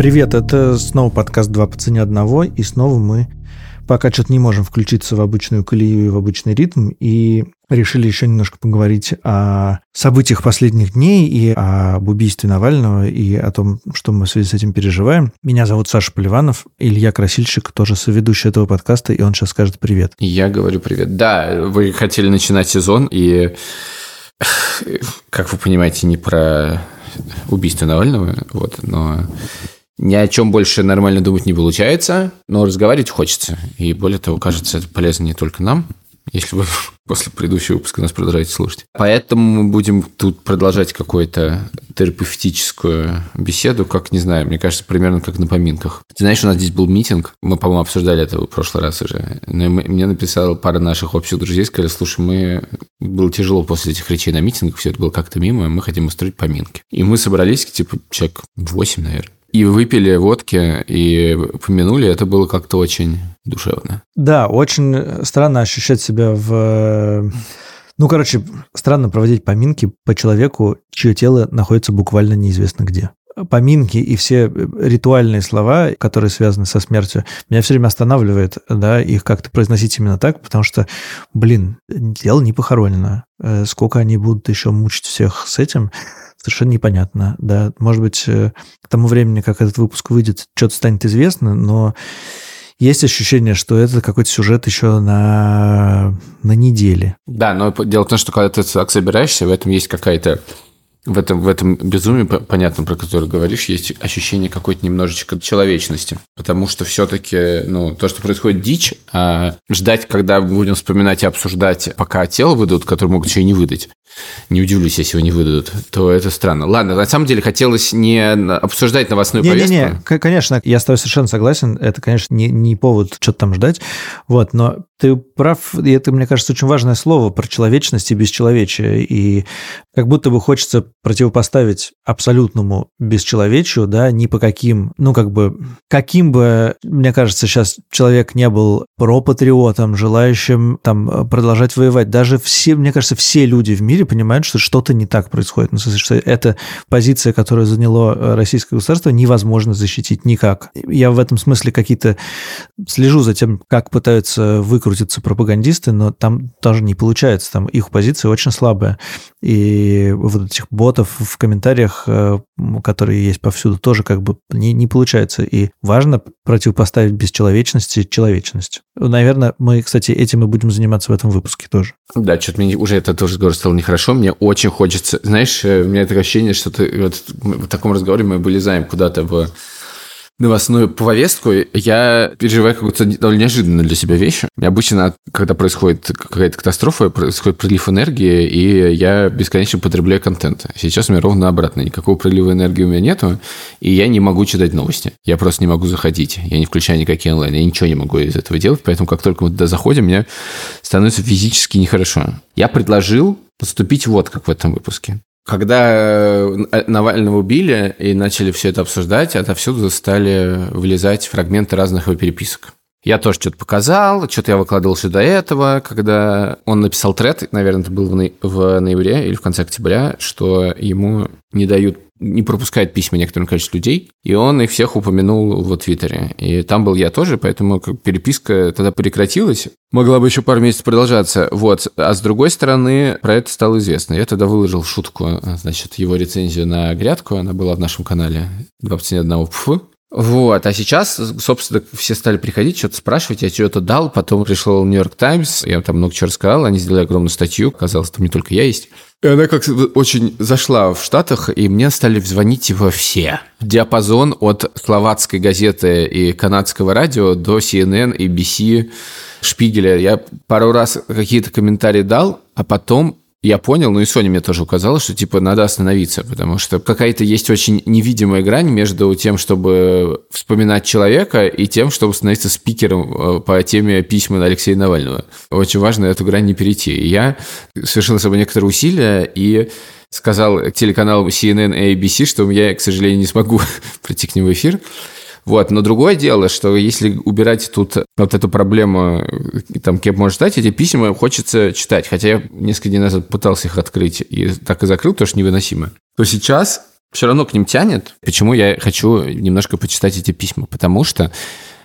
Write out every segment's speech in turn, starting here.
Привет, это снова подкаст «Два по цене одного», и снова мы пока что-то не можем включиться в обычную колею и в обычный ритм, и решили еще немножко поговорить о событиях последних дней и об убийстве Навального, и о том, что мы в связи с этим переживаем. Меня зовут Саша Поливанов, Илья Красильщик, тоже соведущий этого подкаста, и он сейчас скажет привет. Я говорю привет. Да, вы хотели начинать сезон, и, как вы понимаете, не про убийство Навального, вот, но ни о чем больше нормально думать не получается, но разговаривать хочется. И более того, кажется, это полезно не только нам, если вы после предыдущего выпуска нас продолжаете слушать. Поэтому мы будем тут продолжать какую-то терапевтическую беседу, как, не знаю, мне кажется, примерно как на поминках. Ты знаешь, у нас здесь был митинг, мы, по-моему, обсуждали это в прошлый раз уже. Но мне написала пара наших общих друзей, сказали, слушай, мы... Было тяжело после этих речей на митингах, все это было как-то мимо, мы хотим устроить поминки. И мы собрались, типа, человек 8, наверное и выпили водки, и помянули, это было как-то очень душевно. Да, очень странно ощущать себя в... Ну, короче, странно проводить поминки по человеку, чье тело находится буквально неизвестно где поминки и все ритуальные слова, которые связаны со смертью, меня все время останавливает, да, их как-то произносить именно так, потому что, блин, дело не похоронено. Э, сколько они будут еще мучить всех с этим, совершенно непонятно. Да, может быть, э, к тому времени, как этот выпуск выйдет, что-то станет известно, но есть ощущение, что это какой-то сюжет еще на, на неделе. Да, но дело в том, что когда ты так собираешься, в этом есть какая-то в этом, в этом безумии, понятном, про которое говоришь, есть ощущение какой-то немножечко человечности. Потому что все-таки, ну, то, что происходит дичь, а ждать, когда будем вспоминать и обсуждать, пока тело выдадут, которое могут еще и не выдать, не удивлюсь, если его не выдадут, то это странно. Ладно, на самом деле хотелось не обсуждать новостную не, повестку. Не-не, конечно, я с тобой совершенно согласен. Это, конечно, не, не повод что-то там ждать. Вот, но ты прав, и это, мне кажется, очень важное слово про человечность и бесчеловечие. И как будто бы хочется противопоставить абсолютному бесчеловечию, да, ни по каким, ну, как бы, каким бы, мне кажется, сейчас человек не был пропатриотом, желающим там продолжать воевать. Даже все, мне кажется, все люди в мире понимают, что что-то не так происходит. Ну, в смысле, что эта позиция, которую заняло э, российское государство, невозможно защитить никак. Я в этом смысле какие-то слежу за тем, как пытаются выкрутиться пропагандисты, но там тоже не получается. Там их позиция очень слабая. И вот этих ботов в комментариях, э, которые есть повсюду, тоже как бы не, не получается. И важно противопоставить бесчеловечности человечность. Наверное, мы, кстати, этим и будем заниматься в этом выпуске тоже. Да, что-то мне уже это тоже разговор стал нехорошо. Мне очень хочется... Знаешь, э, у меня такое ощущение, что ты, вот в таком разговоре мы вылезаем куда-то в новостную повестку, я переживаю какую-то довольно неожиданную для себя вещь. Обычно, когда происходит какая-то катастрофа, происходит прилив энергии, и я бесконечно потребляю контент. Сейчас у меня ровно обратно. Никакого прилива энергии у меня нету, и я не могу читать новости. Я просто не могу заходить. Я не включаю никакие онлайн. Я ничего не могу из этого делать, поэтому как только мы туда заходим, мне становится физически нехорошо. Я предложил поступить вот как в этом выпуске. Когда э, Навального убили и начали все это обсуждать, отовсюду стали вылезать фрагменты разных его переписок. Я тоже что-то показал, что-то я выкладывал еще до этого, когда он написал тред, наверное, это было в ноябре или в конце октября, что ему не дают не пропускает письма некоторым количеству людей, и он их всех упомянул в Твиттере. И там был я тоже, поэтому переписка тогда прекратилась. Могла бы еще пару месяцев продолжаться. Вот. А с другой стороны, про это стало известно. Я тогда выложил шутку, значит, его рецензию на грядку. Она была в нашем канале 21 пф. Вот, а сейчас, собственно, все стали приходить, что-то спрашивать, я что-то дал, потом пришел Нью-Йорк Таймс, я там много чего рассказал, они сделали огромную статью, оказалось, там не только я есть. И она как очень зашла в Штатах, и мне стали звонить его все. Диапазон от словацкой газеты и канадского радио до CNN, ABC, Шпигеля. Я пару раз какие-то комментарии дал, а потом я понял, ну и Соня мне тоже указала, что типа надо остановиться, потому что какая-то есть очень невидимая грань между тем, чтобы вспоминать человека, и тем, чтобы становиться спикером э, по теме письма Алексея Навального. Очень важно эту грань не перейти. И я совершил собой некоторые усилия и сказал телеканалу CNN и ABC, что я, к сожалению, не смогу прийти к ним в эфир. Вот. Но другое дело, что если убирать тут вот эту проблему, там, кем может ждать, эти письма хочется читать. Хотя я несколько дней назад пытался их открыть и так и закрыл, потому что невыносимо. То сейчас все равно к ним тянет. Почему я хочу немножко почитать эти письма? Потому что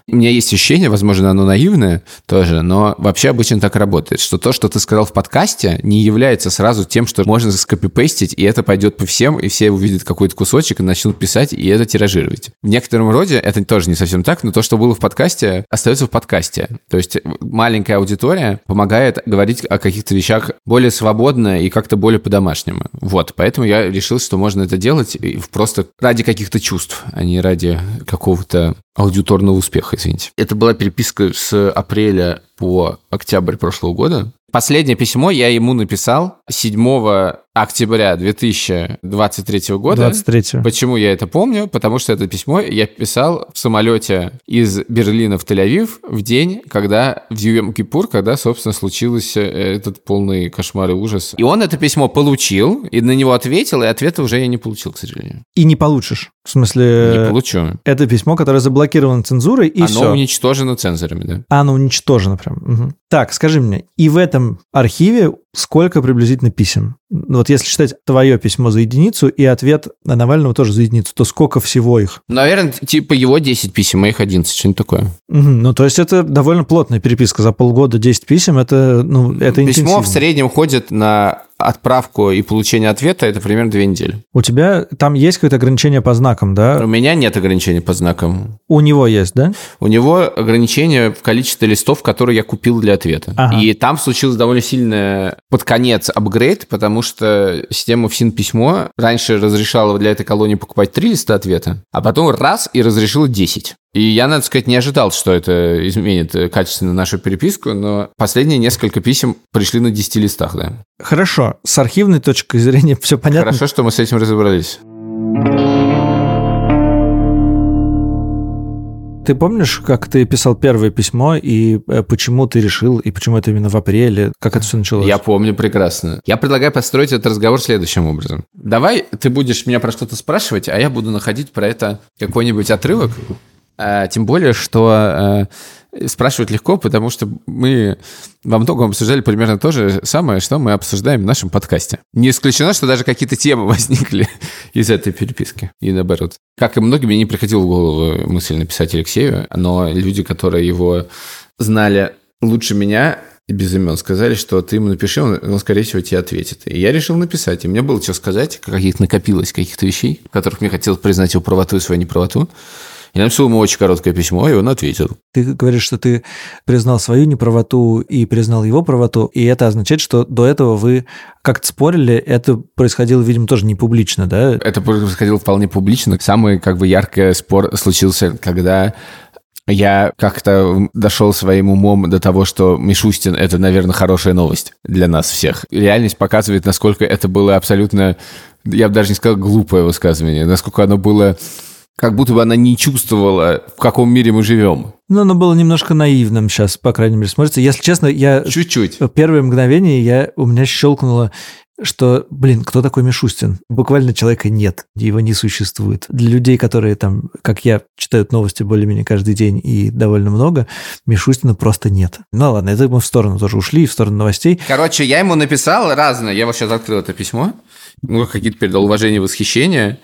у меня есть ощущение, возможно, оно наивное тоже, но вообще обычно так работает, что то, что ты сказал в подкасте, не является сразу тем, что можно скопипейстить, и это пойдет по всем, и все увидят какой-то кусочек и начнут писать, и это тиражировать. В некотором роде это тоже не совсем так, но то, что было в подкасте, остается в подкасте. То есть маленькая аудитория помогает говорить о каких-то вещах более свободно и как-то более по-домашнему. Вот, поэтому я решил, что можно это делать просто ради каких-то чувств, а не ради какого-то аудиторного успеха, извините. Это была переписка с апреля по октябрь прошлого года. Последнее письмо я ему написал 7 октября 2023 года. 23. Почему я это помню? Потому что это письмо я писал в самолете из Берлина в Тель-Авив в день, когда в Йом-Кипур, когда, собственно, случился э, этот полный кошмар и ужас. И он это письмо получил, и на него ответил, и ответа уже я не получил, к сожалению. И не получишь. В смысле... Не получу. Это письмо, которое заблокировано цензурой, и Оно все. уничтожено цензорами, да. Оно уничтожено прям. Угу. Так, скажи мне, и в этом архиве сколько приблизительно писем? Ну, вот если считать твое письмо за единицу и ответ на Навального тоже за единицу, то сколько всего их? Наверное, типа его 10 писем, моих 11, что-нибудь такое. Угу. Ну, то есть это довольно плотная переписка. За полгода 10 писем, это, ну, это Письмо в среднем ходит на отправку и получение ответа, это примерно две недели. У тебя там есть какое-то ограничение по знакам, У да? меня нет ограничений по знакам. У него есть, да? У него ограничение в количестве листов, которые я купил для ответа. Ага. И там случилось довольно сильное под конец апгрейд, потому что система ФСИН письмо раньше разрешала для этой колонии покупать три листа ответа, а потом раз и разрешила 10. И я, надо сказать, не ожидал, что это изменит качественно нашу переписку, но последние несколько писем пришли на 10 листах, да. Хорошо, с архивной точки зрения все понятно. Хорошо, что мы с этим разобрались. Ты помнишь, как ты писал первое письмо, и э, почему ты решил, и почему это именно в апреле, как это все началось? Я помню прекрасно. Я предлагаю построить этот разговор следующим образом. Давай ты будешь меня про что-то спрашивать, а я буду находить про это какой-нибудь отрывок. А, тем более, что э, спрашивать легко, потому что мы во многом обсуждали примерно то же самое, что мы обсуждаем в нашем подкасте. Не исключено, что даже какие-то темы возникли из этой переписки. И наоборот. Как и многим, мне не приходила в голову мысль написать Алексею, но люди, которые его знали лучше меня, без имен сказали, что ты ему напиши, он, он, скорее всего, тебе ответит. И я решил написать. И мне было что сказать, каких накопилось каких-то вещей, в которых мне хотелось признать его правоту и свою неправоту. Я написал ему очень короткое письмо, и он ответил. Ты говоришь, что ты признал свою неправоту и признал его правоту, и это означает, что до этого вы как-то спорили, это происходило, видимо, тоже не публично, да? Это происходило вполне публично. Самый как бы яркий спор случился, когда я как-то дошел своим умом до того, что Мишустин — это, наверное, хорошая новость для нас всех. Реальность показывает, насколько это было абсолютно, я бы даже не сказал глупое высказывание, насколько оно было как будто бы она не чувствовала, в каком мире мы живем. Ну, оно было немножко наивным сейчас, по крайней мере, смотрится. Если честно, я... Чуть-чуть. В первое мгновение я, у меня щелкнуло, что, блин, кто такой Мишустин? Буквально человека нет, его не существует. Для людей, которые там, как я, читают новости более-менее каждый день и довольно много, Мишустина просто нет. Ну ладно, это мы в сторону тоже ушли, в сторону новостей. Короче, я ему написал разное. Я вот сейчас открыл это письмо. Ну, какие-то передал уважение, восхищение.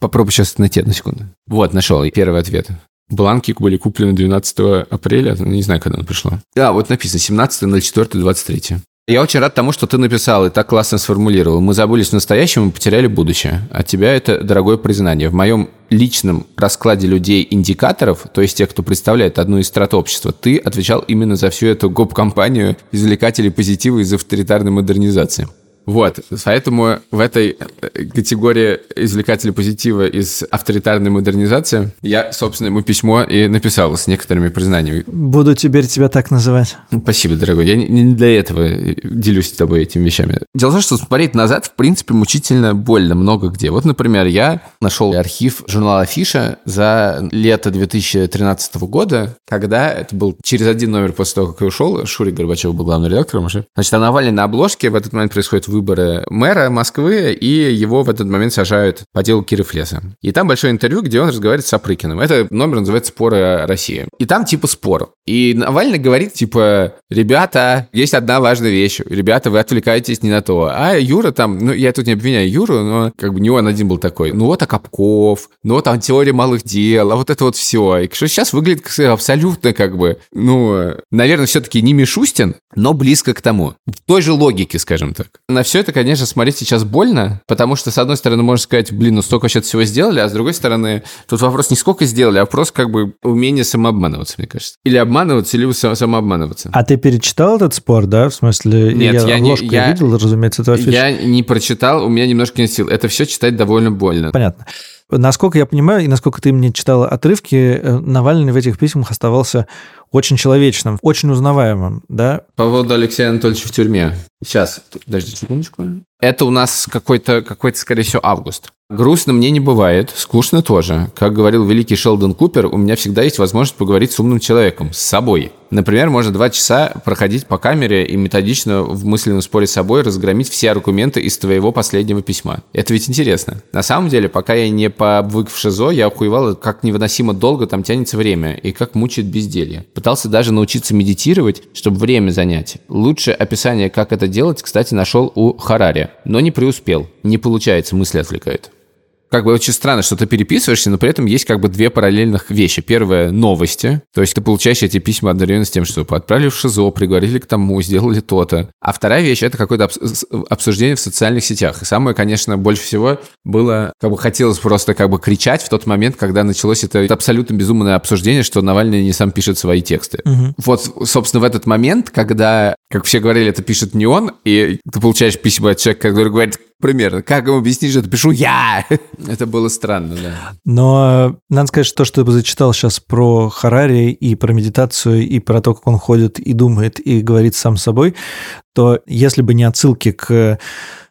Попробуй сейчас найти одну секунду. Вот, нашел. И первый ответ. Бланки были куплены 12 апреля, не знаю, когда оно пришло. Да, вот написано 17.04.23. Я очень рад тому, что ты написал и так классно сформулировал. Мы забылись в настоящем и потеряли будущее. От тебя это дорогое признание. В моем личном раскладе людей-индикаторов, то есть тех, кто представляет одну из страт общества, ты отвечал именно за всю эту гоп-компанию извлекателей позитива из авторитарной модернизации. Вот, поэтому в этой э, категории извлекателя позитива из авторитарной модернизации я, собственно, ему письмо и написал с некоторыми признаниями. Буду теперь тебя так называть. Спасибо, дорогой. Я не- не для этого делюсь с тобой этими вещами. Дело в том, что смотреть назад, в принципе, мучительно больно много где. Вот, например, я нашел архив журнала Афиша за лето 2013 года, когда это был через один номер после того, как я ушел, Шурик Горбачев был главным редактором уже. Значит, а Навальный на обложке в этот момент происходит выбор выборы мэра Москвы, и его в этот момент сажают по делу Киров. И там большое интервью, где он разговаривает с Сапрыкиным. Это номер называется «Споры о России». И там типа спор. И Навальный говорит, типа, ребята, есть одна важная вещь. Ребята, вы отвлекаетесь не на то. А Юра там, ну, я тут не обвиняю Юру, но как бы не он один был такой. Ну, вот Акапков, ну, вот там теория малых дел, а вот это вот все. И что сейчас выглядит абсолютно как бы, ну, наверное, все-таки не Мишустин, но близко к тому. В той же логике, скажем так. На все это, конечно, смотреть сейчас больно, потому что, с одной стороны, можно сказать, блин, ну столько сейчас всего сделали, а с другой стороны, тут вопрос не сколько сделали, а вопрос как бы умение самообманываться, мне кажется. Или обманываться, или самообманываться. А ты перечитал этот спор, да? В смысле, Нет, я, я не я, видел, разумеется, это афишу. Я не прочитал, у меня немножко не сил. Это все читать довольно больно. Понятно. Насколько я понимаю, и насколько ты мне читала отрывки, э, Навальный в этих письмах оставался очень человечным, очень узнаваемым, да? По поводу Алексея Анатольевича в тюрьме. Сейчас, подожди секундочку. Это у нас какой-то, какой-то, скорее всего, август. Грустно мне не бывает, скучно тоже. Как говорил великий Шелдон Купер, у меня всегда есть возможность поговорить с умным человеком, с собой. Например, можно два часа проходить по камере и методично в мысленном споре с собой разгромить все аргументы из твоего последнего письма. Это ведь интересно. На самом деле, пока я не пообвык в ШИЗО, я охуевал, как невыносимо долго там тянется время и как мучает безделье. Пытался даже научиться медитировать, чтобы время занять. Лучшее описание, как это делать, кстати, нашел у Харари, но не преуспел. Не получается, мысли отвлекают как бы очень странно, что ты переписываешься, но при этом есть как бы две параллельных вещи. Первое — новости. То есть ты получаешь эти письма одновременно с тем, что отправили в ШИЗО, приговорили к тому, сделали то-то. А вторая вещь — это какое-то обсуждение в социальных сетях. И самое, конечно, больше всего было, как бы хотелось просто как бы кричать в тот момент, когда началось это абсолютно безумное обсуждение, что Навальный не сам пишет свои тексты. Угу. Вот, собственно, в этот момент, когда, как все говорили, это пишет не он, и ты получаешь письма от человека, который говорит, примерно. Как ему объяснить, что это пишу я? это было странно, да. Но надо сказать, что то, что ты зачитал сейчас про Харари и про медитацию, и про то, как он ходит и думает, и говорит сам собой, то если бы не отсылки к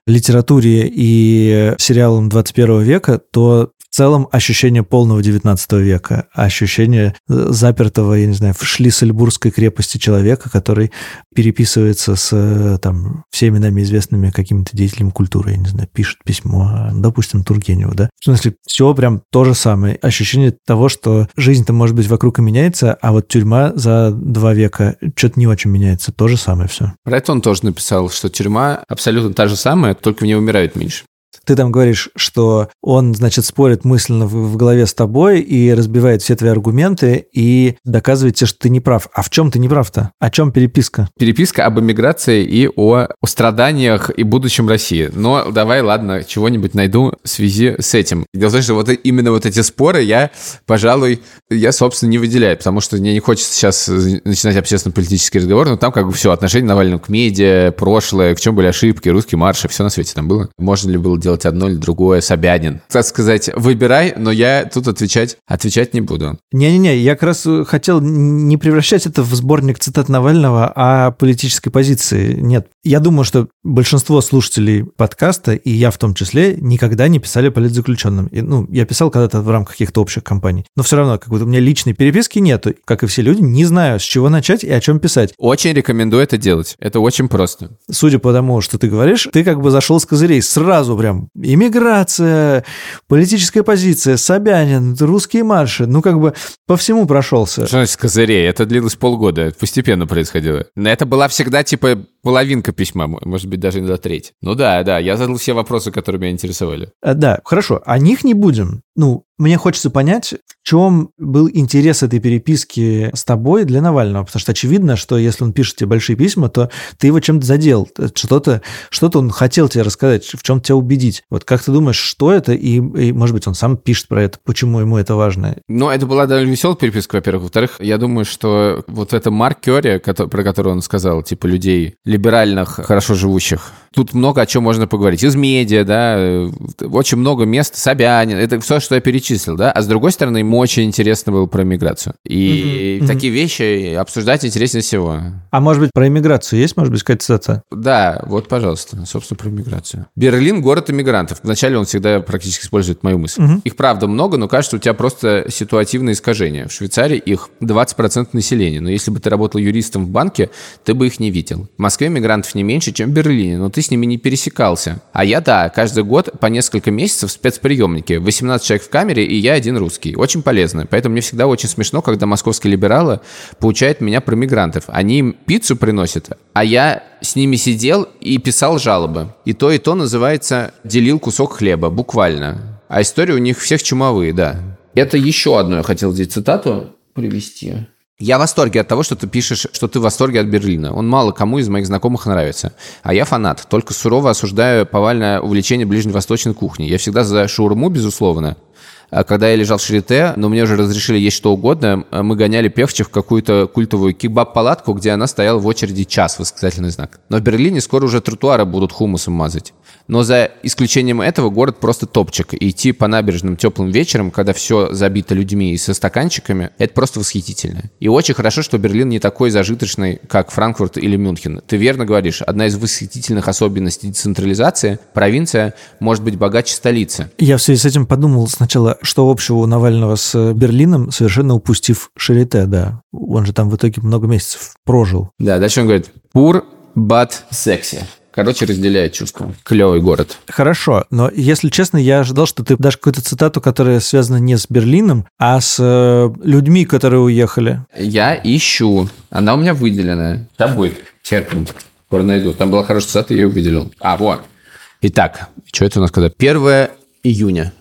литературе и сериалам 21 века, то целом ощущение полного 19 века, ощущение э, запертого, я не знаю, в Шлиссельбургской крепости человека, который переписывается с э, там, всеми нами известными какими-то деятелями культуры, я не знаю, пишет письмо, допустим, Тургеневу, да? В смысле, все прям то же самое. Ощущение того, что жизнь-то, может быть, вокруг и меняется, а вот тюрьма за два века что-то не очень меняется. То же самое все. Про это он тоже написал, что тюрьма абсолютно та же самая, только в ней умирают меньше. Ты там говоришь, что он, значит, спорит мысленно в, в голове с тобой и разбивает все твои аргументы и доказывает тебе, что ты не прав. А в чем ты не прав-то? О чем переписка? Переписка об эмиграции и о, о страданиях и будущем России. Но давай, ладно, чего-нибудь найду в связи с этим. Дело в том, что вот именно вот эти споры я, пожалуй, я, собственно, не выделяю, потому что мне не хочется сейчас начинать общественно-политический разговор, но там как бы все, отношение Навального к медиа, прошлое, в чем были ошибки, русский марш, все на свете там было. Можно ли было делать делать одно или другое, Собянин. Так сказать, выбирай, но я тут отвечать, отвечать не буду. Не-не-не, я как раз хотел не превращать это в сборник цитат Навального, а политической позиции. Нет, я думаю, что большинство слушателей подкаста, и я в том числе, никогда не писали политзаключенным. И, ну, я писал когда-то в рамках каких-то общих компаний. Но все равно, как бы у меня личной переписки нету. Как и все люди, не знаю, с чего начать и о чем писать. Очень рекомендую это делать. Это очень просто. Судя по тому, что ты говоришь, ты как бы зашел с козырей сразу прям иммиграция, политическая позиция, Собянин, русские марши. Ну, как бы по всему прошелся. Что значит козырей? Это длилось полгода. Постепенно происходило. Это была всегда, типа, половинка письма, может быть, даже иногда треть. Ну да, да, я задал все вопросы, которые меня интересовали. А, да, хорошо, о них не будем. Ну, мне хочется понять, чем был интерес этой переписки с тобой для Навального, потому что очевидно, что если он пишет тебе большие письма, то ты его чем-то задел, что-то что он хотел тебе рассказать, в чем тебя убедить. Вот как ты думаешь, что это, и, и, может быть, он сам пишет про это, почему ему это важно? Ну, это была довольно веселая переписка, во-первых. Во-вторых, я думаю, что вот эта маркере, про которую он сказал, типа людей либеральных, хорошо живущих, тут много о чем можно поговорить. Из медиа, да, очень много мест, Собянин, это все, что я перечислил, да, а с другой стороны, очень интересно было про иммиграцию. И mm-hmm. такие вещи обсуждать интереснее всего. А может быть, про иммиграцию есть, может быть, какая-то цитата? Да, вот, пожалуйста, собственно, про иммиграцию. Берлин — город иммигрантов. Вначале он всегда практически использует мою мысль. Mm-hmm. Их, правда, много, но кажется, у тебя просто ситуативное искажение. В Швейцарии их 20% населения, но если бы ты работал юристом в банке, ты бы их не видел. В Москве мигрантов не меньше, чем в Берлине, но ты с ними не пересекался. А я, да, каждый год по несколько месяцев в спецприемнике. 18 человек в камере, и я один русский. Очень полезно. Поэтому мне всегда очень смешно, когда московские либералы получают меня про мигрантов. Они им пиццу приносят, а я с ними сидел и писал жалобы. И то, и то называется «делил кусок хлеба», буквально. А истории у них всех чумовые, да. Это еще одно я хотел здесь цитату привести. Я в восторге от того, что ты пишешь, что ты в восторге от Берлина. Он мало кому из моих знакомых нравится. А я фанат. Только сурово осуждаю повальное увлечение ближневосточной кухней. Я всегда за шаурму, безусловно. А когда я лежал в Шарите, но мне уже разрешили есть что угодно, мы гоняли Певче в какую-то культовую кебаб-палатку, где она стояла в очереди час, восклицательный знак. Но в Берлине скоро уже тротуары будут хумусом мазать. Но за исключением этого город просто топчик. И идти по набережным теплым вечером, когда все забито людьми и со стаканчиками, это просто восхитительно. И очень хорошо, что Берлин не такой зажиточный, как Франкфурт или Мюнхен. Ты верно говоришь, одна из восхитительных особенностей децентрализации – провинция может быть богаче столицы. Я в связи с этим подумал сначала, что общего у Навального с Берлином, совершенно упустив Шарите, да. Он же там в итоге много месяцев прожил. Да, дальше он говорит «Пур, but sexy». Короче, разделяет чувство. Клевый город. Хорошо, но если честно, я ожидал, что ты дашь какую-то цитату, которая связана не с Берлином, а с э, людьми, которые уехали. Я ищу. Она у меня выделена. Там будет. Терпим. Скоро найду. Там была хорошая цитата, я ее выделил. А, вот. Итак, что это у нас когда? 1 июня.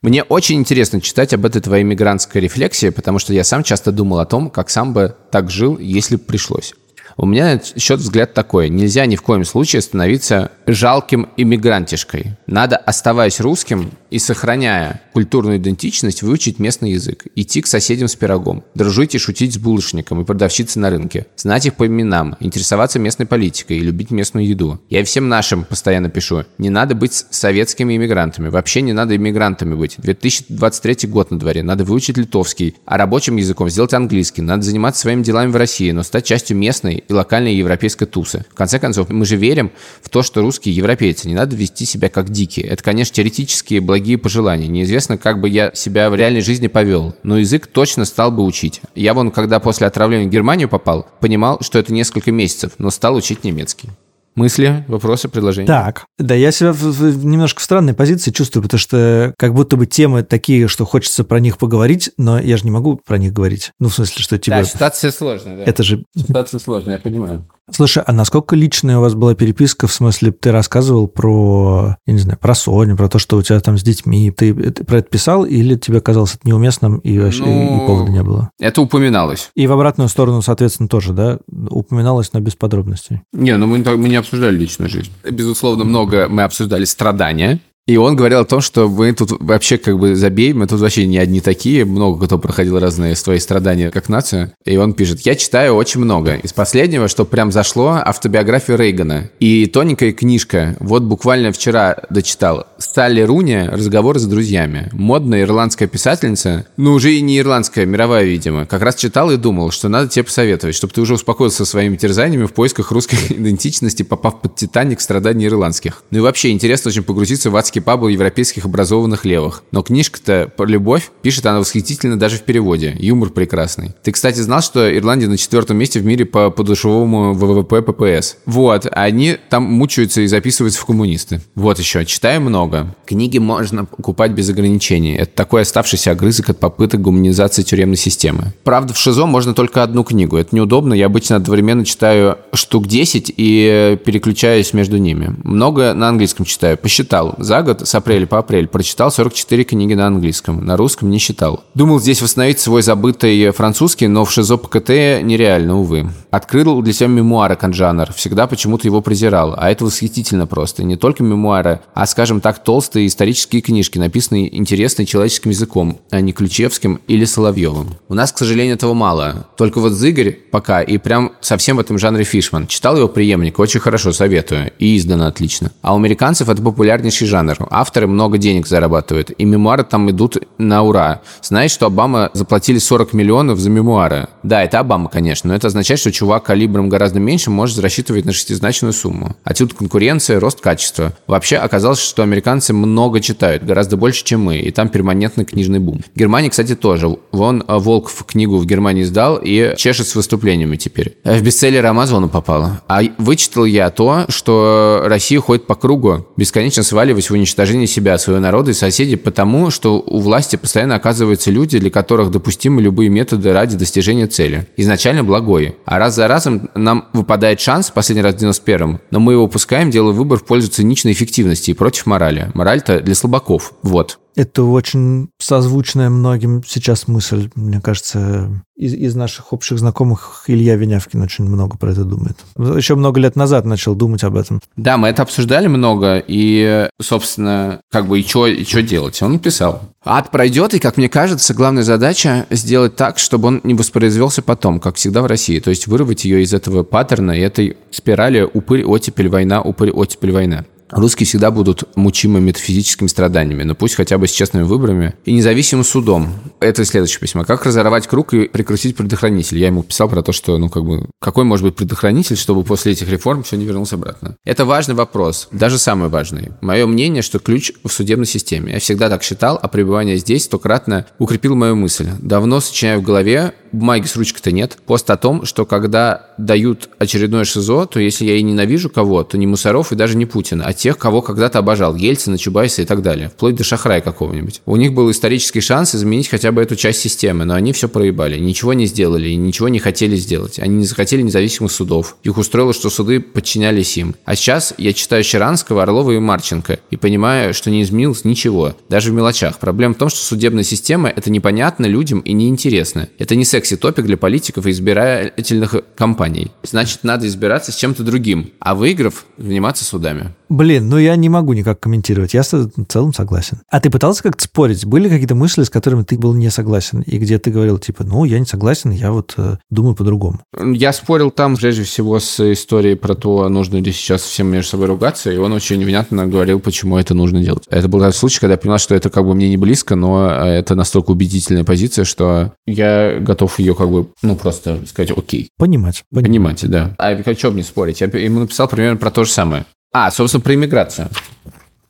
Мне очень интересно читать об этой твоей мигрантской рефлексии, потому что я сам часто думал о том, как сам бы так жил, если бы пришлось. У меня счет взгляд такой. Нельзя ни в коем случае становиться жалким иммигрантишкой. Надо, оставаясь русским и сохраняя культурную идентичность, выучить местный язык, идти к соседям с пирогом, дружить и шутить с булочником и продавщицей на рынке, знать их по именам, интересоваться местной политикой и любить местную еду. Я всем нашим постоянно пишу, не надо быть советскими иммигрантами, вообще не надо иммигрантами быть. 2023 год на дворе, надо выучить литовский, а рабочим языком сделать английский, надо заниматься своими делами в России, но стать частью местной и локальной европейской тусы. В конце концов, мы же верим в то, что русские европейцы, не надо вести себя как дикие. Это, конечно, теоретические благие пожелания. Неизвестно, как бы я себя в реальной жизни повел, но язык точно стал бы учить. Я вон, когда после отравления в Германию попал, понимал, что это несколько месяцев, но стал учить немецкий. Мысли, вопросы, предложения? Так, да я себя в, в, немножко в странной позиции чувствую, потому что как будто бы темы такие, что хочется про них поговорить, но я же не могу про них говорить. Ну, в смысле, что тебе... Да, ситуация сложная, да. Это же... Ситуация сложная, я понимаю. Слушай, а насколько личная у вас была переписка, в смысле, ты рассказывал про, я не знаю, про Соню, про то, что у тебя там с детьми, ты, ты про это писал, или тебе казалось это неуместным, и вообще ну, и повода не было? Это упоминалось. И в обратную сторону, соответственно, тоже, да? Упоминалось, но без подробностей. Не, ну мы, мы не обсуждали личную жизнь. Безусловно, много мы обсуждали страдания, и он говорил о том, что мы тут вообще как бы забей, мы тут вообще не одни такие, много кто проходил разные свои страдания как нация. И он пишет, я читаю очень много. Из последнего, что прям зашло, автобиографию Рейгана. И тоненькая книжка, вот буквально вчера дочитал. Салли Руни «Разговоры с друзьями». Модная ирландская писательница, ну уже и не ирландская, мировая, видимо. Как раз читал и думал, что надо тебе посоветовать, чтобы ты уже успокоился своими терзаниями в поисках русской идентичности, попав под «Титаник» страданий ирландских. Ну и вообще интересно очень погрузиться в адский романский пабл европейских образованных левых. Но книжка-то про любовь пишет она восхитительно даже в переводе. Юмор прекрасный. Ты, кстати, знал, что Ирландия на четвертом месте в мире по подушевому ВВП ППС? Вот, а они там мучаются и записываются в коммунисты. Вот еще, читаю много. Книги можно покупать без ограничений. Это такой оставшийся огрызок от попыток гуманизации тюремной системы. Правда, в ШИЗО можно только одну книгу. Это неудобно. Я обычно одновременно читаю штук 10 и переключаюсь между ними. Много на английском читаю. Посчитал. За год, с апреля по апрель, прочитал 44 книги на английском. На русском не считал. Думал здесь восстановить свой забытый французский, но в ШИЗО ПКТ нереально, увы. Открыл для себя мемуары Канджанер. Всегда почему-то его презирал. А это восхитительно просто. Не только мемуары, а, скажем так, толстые исторические книжки, написанные интересным человеческим языком, а не Ключевским или Соловьевым. У нас, к сожалению, этого мало. Только вот Зыгорь пока и прям совсем в этом жанре Фишман. Читал его преемник, очень хорошо, советую. И издано отлично. А у американцев это популярнейший жанр жанр. Авторы много денег зарабатывают, и мемуары там идут на ура. Знаешь, что Обама заплатили 40 миллионов за мемуары? Да, это Обама, конечно, но это означает, что чувак калибром гораздо меньше может рассчитывать на шестизначную сумму. Отсюда конкуренция, рост качества. Вообще оказалось, что американцы много читают, гораздо больше, чем мы, и там перманентный книжный бум. В Германии, кстати, тоже. Вон э, Волк в книгу в Германии сдал и чешет с выступлениями теперь. В бестселлер Амазона попало. А вычитал я то, что Россия ходит по кругу, бесконечно сваливаясь в уничтожение себя, своего народа и соседей, потому что у власти постоянно оказываются люди, для которых допустимы любые методы ради достижения цели. Изначально благой. А раз за разом нам выпадает шанс, последний раз в 91-м, но мы его упускаем, делая выбор в пользу циничной эффективности и против морали. Мораль-то для слабаков. Вот. Это очень созвучная многим сейчас мысль. Мне кажется, из, из наших общих знакомых Илья Венявкин очень много про это думает. Еще много лет назад начал думать об этом. Да, мы это обсуждали много, и, собственно, как бы и что делать? Он написал. Ад пройдет, и, как мне кажется, главная задача сделать так, чтобы он не воспроизвелся потом, как всегда в России. То есть вырвать ее из этого паттерна и этой спирали упырь, оттепель, война, упырь, оттепель, война. Русские всегда будут мучимы метафизическими страданиями, но пусть хотя бы с честными выборами и независимым судом. Это следующее письмо. Как разорвать круг и прикрутить предохранитель? Я ему писал про то, что, ну, как бы, какой может быть предохранитель, чтобы после этих реформ все не вернулось обратно? Это важный вопрос, даже самый важный. Мое мнение, что ключ в судебной системе. Я всегда так считал, а пребывание здесь стократно укрепил мою мысль. Давно сочиняю в голове, бумаги с ручкой-то нет, пост о том, что когда дают очередное ШИЗО, то если я и ненавижу кого, то не Мусоров и даже не Путина, а тех, кого когда-то обожал, Ельцина, Чубайса и так далее, вплоть до Шахрая какого-нибудь. У них был исторический шанс изменить хотя бы эту часть системы, но они все проебали, ничего не сделали и ничего не хотели сделать. Они не захотели независимых судов. Их устроило, что суды подчинялись им. А сейчас я читаю Щеранского, Орлова и Марченко и понимаю, что не изменилось ничего, даже в мелочах. Проблема в том, что судебная система – это непонятно людям и неинтересно. Это не секси-топик для политиков и избирательных кампаний. Значит, надо избираться с чем-то другим, а выиграв, заниматься судами. Блин, ну я не могу никак комментировать. Я в целом согласен. А ты пытался как-то спорить? Были какие-то мысли, с которыми ты был не согласен? И где ты говорил, типа, ну, я не согласен, я вот э, думаю по-другому. Я спорил там, прежде всего, с историей про то, нужно ли сейчас всем между собой ругаться, и он очень внятно говорил, почему это нужно делать. Это был случай, когда я понял, что это как бы мне не близко, но э, это настолько убедительная позиция, что я готов ее как бы, ну, просто сказать, окей. Понимать. Понимать, да. А о чем мне спорить? Я ему написал примерно про то же самое. А, собственно, про иммиграцию.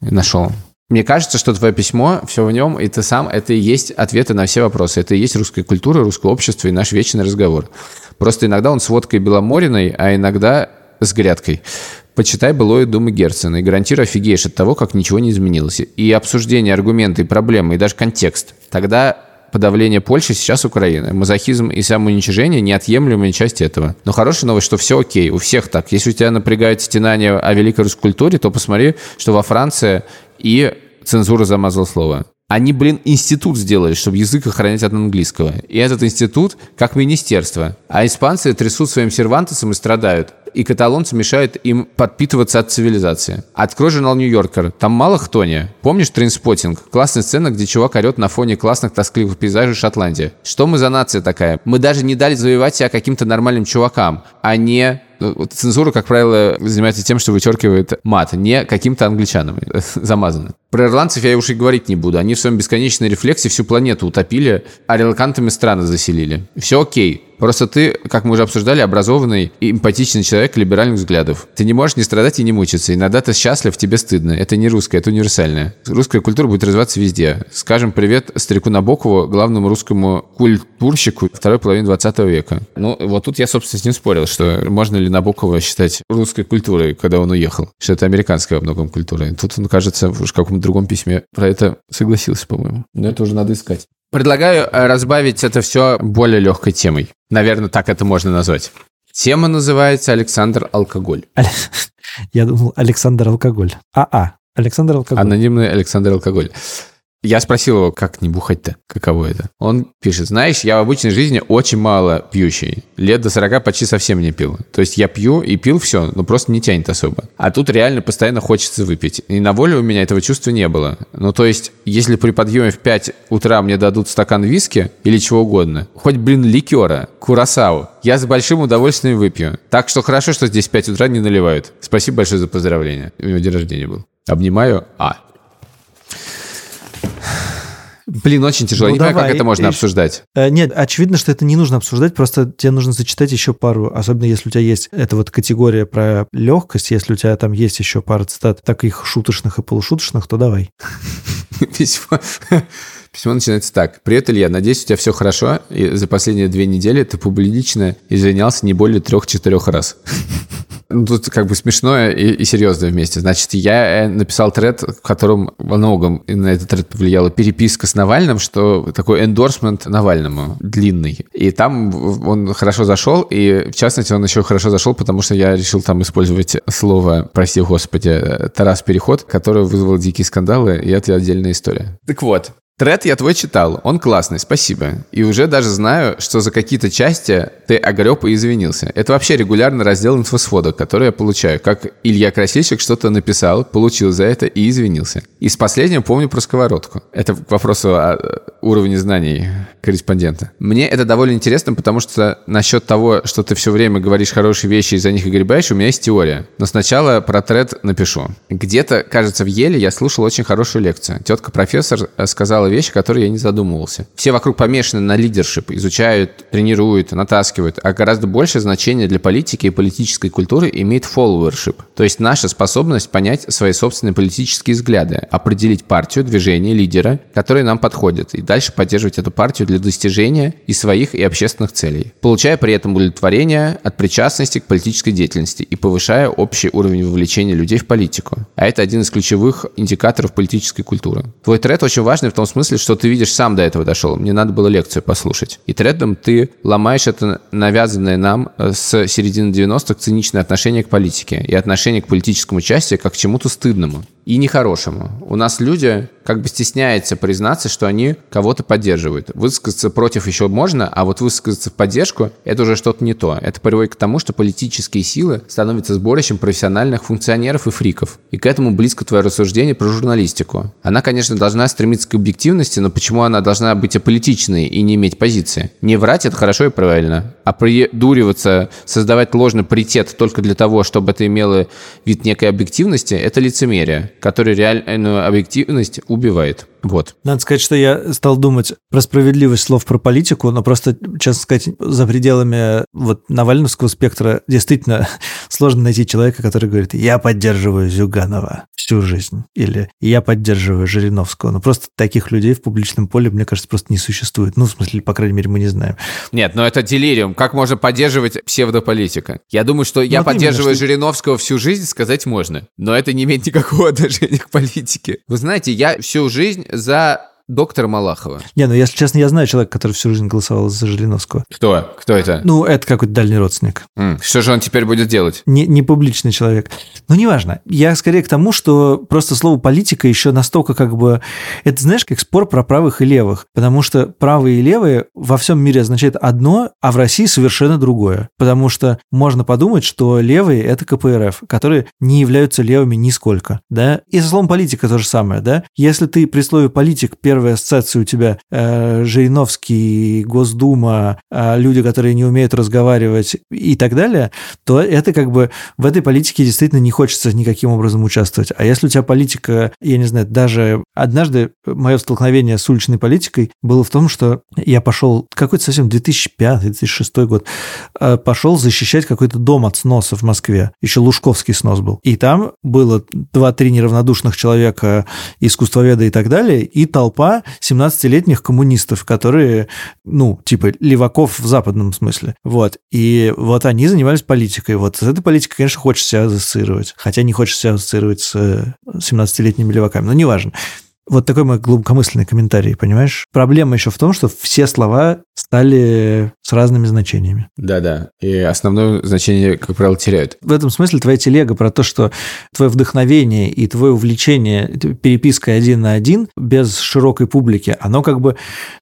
Нашел. Мне кажется, что твое письмо, все в нем, и ты сам, это и есть ответы на все вопросы. Это и есть русская культура, русское общество и наш вечный разговор. Просто иногда он с водкой Беломориной, а иногда с грядкой. Почитай былое думы Герцена и гарантирую офигеешь от того, как ничего не изменилось. И обсуждение, аргументы, и проблемы, и даже контекст. Тогда подавление Польши, сейчас Украина. Мазохизм и самоуничижение – неотъемлемая часть этого. Но хорошая новость, что все окей, у всех так. Если у тебя напрягает стенание о великой русской культуре, то посмотри, что во Франции и цензура замазала слово. Они, блин, институт сделали, чтобы язык охранять от английского. И этот институт как министерство. А испанцы трясут своим сервантесом и страдают и каталонцы мешают им подпитываться от цивилизации. Открой журнал «Нью-Йоркер». Там мало хтони. Помнишь «Трейнспотинг»? Классная сцена, где чувак орет на фоне классных тоскливых пейзажей Шотландии. Что мы за нация такая? Мы даже не дали завоевать себя каким-то нормальным чувакам, а не ну, цензура, как правило, занимается тем, что вычеркивает мат, не каким-то англичанам замазано. Про ирландцев я уж и говорить не буду. Они в своей бесконечной рефлексии всю планету утопили, а релокантами страны заселили. Все окей. Просто ты, как мы уже обсуждали, образованный и эмпатичный человек либеральных взглядов. Ты не можешь не страдать и не мучиться. Иногда ты счастлив, тебе стыдно. Это не русское, это универсальное. Русская культура будет развиваться везде. Скажем привет старику Набокову, главному русскому культурщику второй половины 20 века. Ну, вот тут я, собственно, с ним спорил, что можно ли Набокова считать русской культурой, когда он уехал. Что это американская во многом культура. Тут он, кажется, в каком-то другом письме про это согласился, по-моему. Но это уже надо искать. Предлагаю э, разбавить это все более легкой темой. Наверное, так это можно назвать. Тема называется «Александр Алкоголь». Я думал, Александр Алкоголь. А-а, Александр Алкоголь. Анонимный Александр Алкоголь. Я спросил его, как не бухать-то, каково это. Он пишет, знаешь, я в обычной жизни очень мало пьющий. Лет до 40 почти совсем не пил. То есть я пью и пил все, но просто не тянет особо. А тут реально постоянно хочется выпить. И на воле у меня этого чувства не было. Ну, то есть, если при подъеме в 5 утра мне дадут стакан виски или чего угодно, хоть, блин, ликера, курасау, я с большим удовольствием выпью. Так что хорошо, что здесь в 5 утра не наливают. Спасибо большое за поздравление. У него день рождения был. Обнимаю. А. Блин, очень тяжело. Ну, не давай, понимаю, как это можно обсуждать. Э, нет, очевидно, что это не нужно обсуждать, просто тебе нужно зачитать еще пару, особенно если у тебя есть эта вот категория про легкость, если у тебя там есть еще пара цитат, так их шуточных и полушуточных, то давай. Письмо, письмо начинается так. «Привет, Илья, надеюсь, у тебя все хорошо, и за последние две недели ты публично извинялся не более трех-четырех раз». Ну, тут как бы смешное и, и серьезное вместе. Значит, я э, написал тред, в котором во многом на этот тред повлияла переписка с Навальным, что такой эндорсмент Навальному длинный. И там он хорошо зашел, и в частности он еще хорошо зашел, потому что я решил там использовать слово, прости господи, Тарас Переход, которое вызвало дикие скандалы, и это отдельная история. Так вот, Тред я твой читал, он классный, спасибо. И уже даже знаю, что за какие-то части ты огреб и извинился. Это вообще регулярно раздел инфосвода, который я получаю. Как Илья Красильщик что-то написал, получил за это и извинился. Из последнего помню про сковородку. Это к вопросу о уровне знаний корреспондента. Мне это довольно интересно, потому что насчет того, что ты все время говоришь хорошие вещи и за них огребаешь, у меня есть теория. Но сначала про тред напишу. Где-то, кажется, в Еле я слушал очень хорошую лекцию. Тетка-профессор сказала вещи, которые я не задумывался. Все вокруг помешаны на лидершип, изучают, тренируют, натаскивают, а гораздо большее значение для политики и политической культуры имеет followership, то есть наша способность понять свои собственные политические взгляды, определить партию, движение, лидера, которые нам подходят, и дальше поддерживать эту партию для достижения и своих, и общественных целей, получая при этом удовлетворение от причастности к политической деятельности и повышая общий уровень вовлечения людей в политику. А это один из ключевых индикаторов политической культуры. Твой тред очень важный в том смысле, смысле, что ты видишь, сам до этого дошел. Мне надо было лекцию послушать. И тредом ты ломаешь это навязанное нам э, с середины 90-х циничное отношение к политике и отношение к политическому участию как к чему-то стыдному и нехорошему. У нас люди как бы стесняются признаться, что они кого-то поддерживают. Высказаться против еще можно, а вот высказаться в поддержку – это уже что-то не то. Это приводит к тому, что политические силы становятся сборищем профессиональных функционеров и фриков. И к этому близко твое рассуждение про журналистику. Она, конечно, должна стремиться к объективности, но почему она должна быть аполитичной и не иметь позиции? Не врать – это хорошо и правильно. А придуриваться, создавать ложный паритет только для того, чтобы это имело вид некой объективности – это лицемерие который реальную объективность убивает. Вот. Надо сказать, что я стал думать про справедливость слов про политику, но просто, честно сказать, за пределами вот Навальновского спектра действительно сложно найти человека, который говорит, я поддерживаю Зюганова всю жизнь, или я поддерживаю Жириновского. Ну, просто таких людей в публичном поле, мне кажется, просто не существует. Ну, в смысле, по крайней мере, мы не знаем. Нет, но это делириум. Как можно поддерживать псевдополитика? Я думаю, что я вот поддерживаю именно, что... Жириновского всю жизнь, сказать можно. Но это не имеет никакого отношения к политике. Вы знаете, я всю жизнь за доктора Малахова. Не, ну, если честно, я знаю человека, который всю жизнь голосовал за Жириновского. Кто? Кто это? Ну, это какой-то дальний родственник. Mm. Что же он теперь будет делать? Не, не публичный человек. Ну, неважно. Я скорее к тому, что просто слово политика еще настолько как бы... Это, знаешь, как спор про правых и левых. Потому что правые и левые во всем мире означает одно, а в России совершенно другое. Потому что можно подумать, что левые – это КПРФ, которые не являются левыми нисколько. Да? И со словом политика то же самое. Да? Если ты при слове политик первый первая ассоциация у тебя э, Жириновский, Госдума, э, люди, которые не умеют разговаривать и так далее, то это как бы в этой политике действительно не хочется никаким образом участвовать. А если у тебя политика, я не знаю, даже однажды мое столкновение с уличной политикой было в том, что я пошел, какой-то совсем 2005-2006 год, э, пошел защищать какой-то дом от сноса в Москве. Еще Лужковский снос был. И там было два-три неравнодушных человека, искусствоведа и так далее, и толпа 17-летних коммунистов, которые, ну, типа леваков в западном смысле. Вот. И вот они занимались политикой. Вот с этой политикой, конечно, хочешь себя ассоциировать. Хотя не хочешь себя ассоциировать с 17-летними леваками. Но неважно. Вот такой мой глубокомысленный комментарий, понимаешь? Проблема еще в том, что все слова стали с разными значениями. Да-да, и основное значение, как правило, теряют. В этом смысле твоя телега про то, что твое вдохновение и твое увлечение перепиской один на один без широкой публики, оно как бы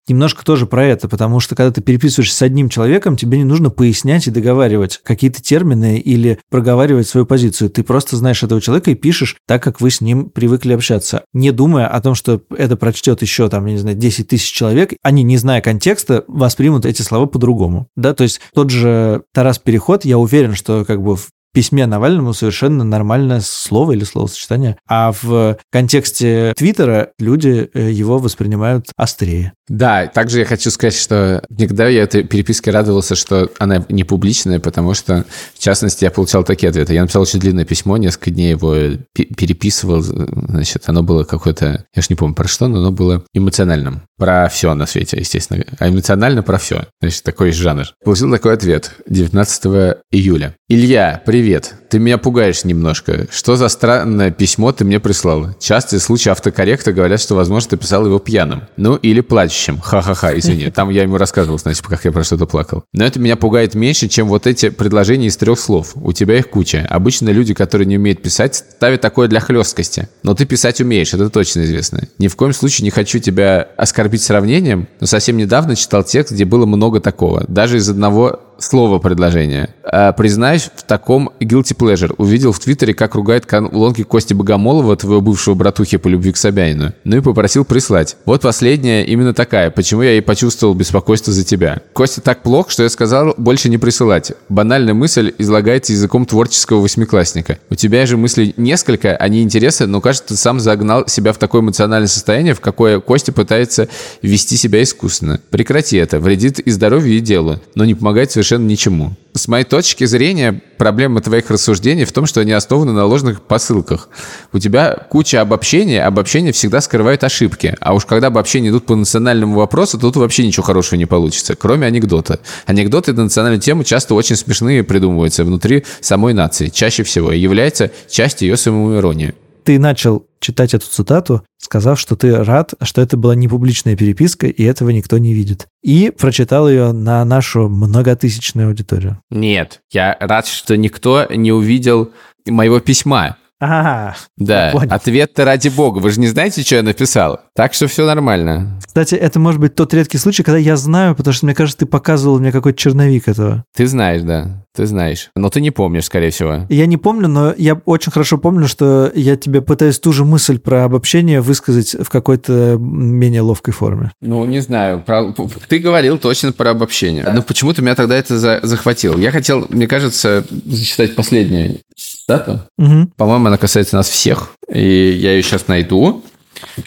немножко тоже про это, потому что когда ты переписываешься с одним человеком, тебе не нужно пояснять и договаривать какие-то термины или проговаривать свою позицию. Ты просто знаешь этого человека и пишешь так, как вы с ним привыкли общаться, не думая о том, что это прочтет еще, там, я не знаю, 10 тысяч человек, они, не зная контекста, воспримут эти слова по-другому. Да, то есть тот же Тарас Переход, я уверен, что как бы в письме Навальному совершенно нормальное слово или словосочетание, а в контексте Твиттера люди э, его воспринимают острее. Да, также я хочу сказать, что никогда я этой переписке радовался, что она не публичная, потому что, в частности, я получал такие ответы. Я написал очень длинное письмо, несколько дней его переписывал, значит, оно было какое-то, я ж не помню про что, но оно было эмоциональным. Про все на свете, естественно. А эмоционально про все. Значит, такой жанр. Получил такой ответ 19 июля. Илья, привет. Ты меня пугаешь немножко. Что за странное письмо ты мне прислал? Частые случаи автокорректа говорят, что, возможно, ты писал его пьяным. Ну, или плачущим. Ха-ха-ха, извини. Там я ему рассказывал, значит, как я про что-то плакал. Но это меня пугает меньше, чем вот эти предложения из трех слов. У тебя их куча. Обычно люди, которые не умеют писать, ставят такое для хлесткости. Но ты писать умеешь, это точно известно. Ни в коем случае не хочу тебя оскорбить сравнением, но совсем недавно читал текст, где было много такого. Даже из одного слово предложения. А, признаюсь, в таком guilty pleasure. Увидел в Твиттере, как ругает колонки Кости Богомолова, твоего бывшего братухи по любви к Собянину. Ну и попросил прислать. Вот последняя именно такая. Почему я и почувствовал беспокойство за тебя. Костя так плохо, что я сказал больше не присылать. Банальная мысль излагается языком творческого восьмиклассника. У тебя же мыслей несколько, они интересны, но кажется, ты сам загнал себя в такое эмоциональное состояние, в какое Костя пытается вести себя искусственно. Прекрати это. Вредит и здоровью, и делу. Но не помогает совершенно совершенно ничему. С моей точки зрения, проблема твоих рассуждений в том, что они основаны на ложных посылках. У тебя куча обобщений, обобщения всегда скрывают ошибки. А уж когда обобщения идут по национальному вопросу, тут вообще ничего хорошего не получится, кроме анекдота. Анекдоты на национальную тему часто очень смешные придумываются внутри самой нации, чаще всего, и является частью ее самоиронии. Ты начал читать эту цитату, сказав, что ты рад, что это была не публичная переписка, и этого никто не видит. И прочитал ее на нашу многотысячную аудиторию. Нет, я рад, что никто не увидел моего письма. А, да, ответ-то ради бога. Вы же не знаете, что я написал? Так что все нормально. Кстати, это может быть тот редкий случай, когда я знаю, потому что, мне кажется, ты показывал мне какой-то черновик этого. Ты знаешь, да. Ты знаешь. Но ты не помнишь, скорее всего. Я не помню, но я очень хорошо помню, что я тебе пытаюсь ту же мысль про обобщение высказать в какой-то менее ловкой форме. Ну, не знаю. Про... Ты говорил точно про обобщение. Но почему-то меня тогда это за... захватило. Я хотел, мне кажется, зачитать последнюю цитату. Угу. По-моему, она касается нас всех. И я ее сейчас найду.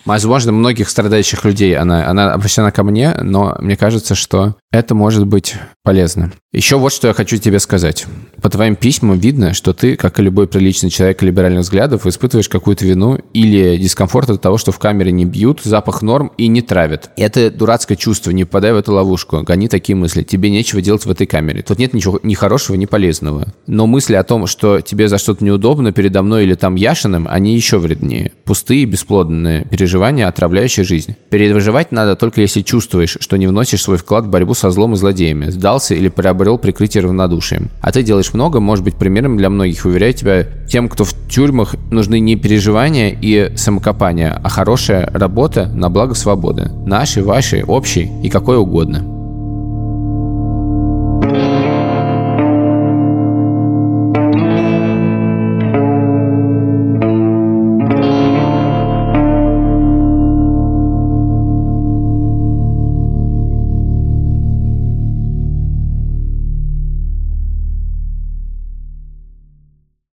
Возможно, многих страдающих людей она, она обращена ко мне, но мне кажется, что это может быть полезно. Еще вот что я хочу тебе сказать. По твоим письмам видно, что ты, как и любой приличный человек либеральных взглядов, испытываешь какую-то вину или дискомфорт от того, что в камере не бьют, запах норм и не травят. Это дурацкое чувство, не попадай в эту ловушку. Гони такие мысли. Тебе нечего делать в этой камере. Тут нет ничего ни хорошего, ни полезного. Но мысли о том, что тебе за что-то неудобно передо мной или там Яшиным, они еще вреднее. Пустые, бесплодные переживания, отравляющие жизнь. Переживать надо только если чувствуешь, что не вносишь свой вклад в борьбу со злом и злодеями, сдался или приобрел прикрытие равнодушием. А ты делаешь много, может быть примером для многих. Уверяю тебя, тем, кто в тюрьмах, нужны не переживания и самокопания, а хорошая работа на благо свободы. Нашей, вашей, общей и какой угодно.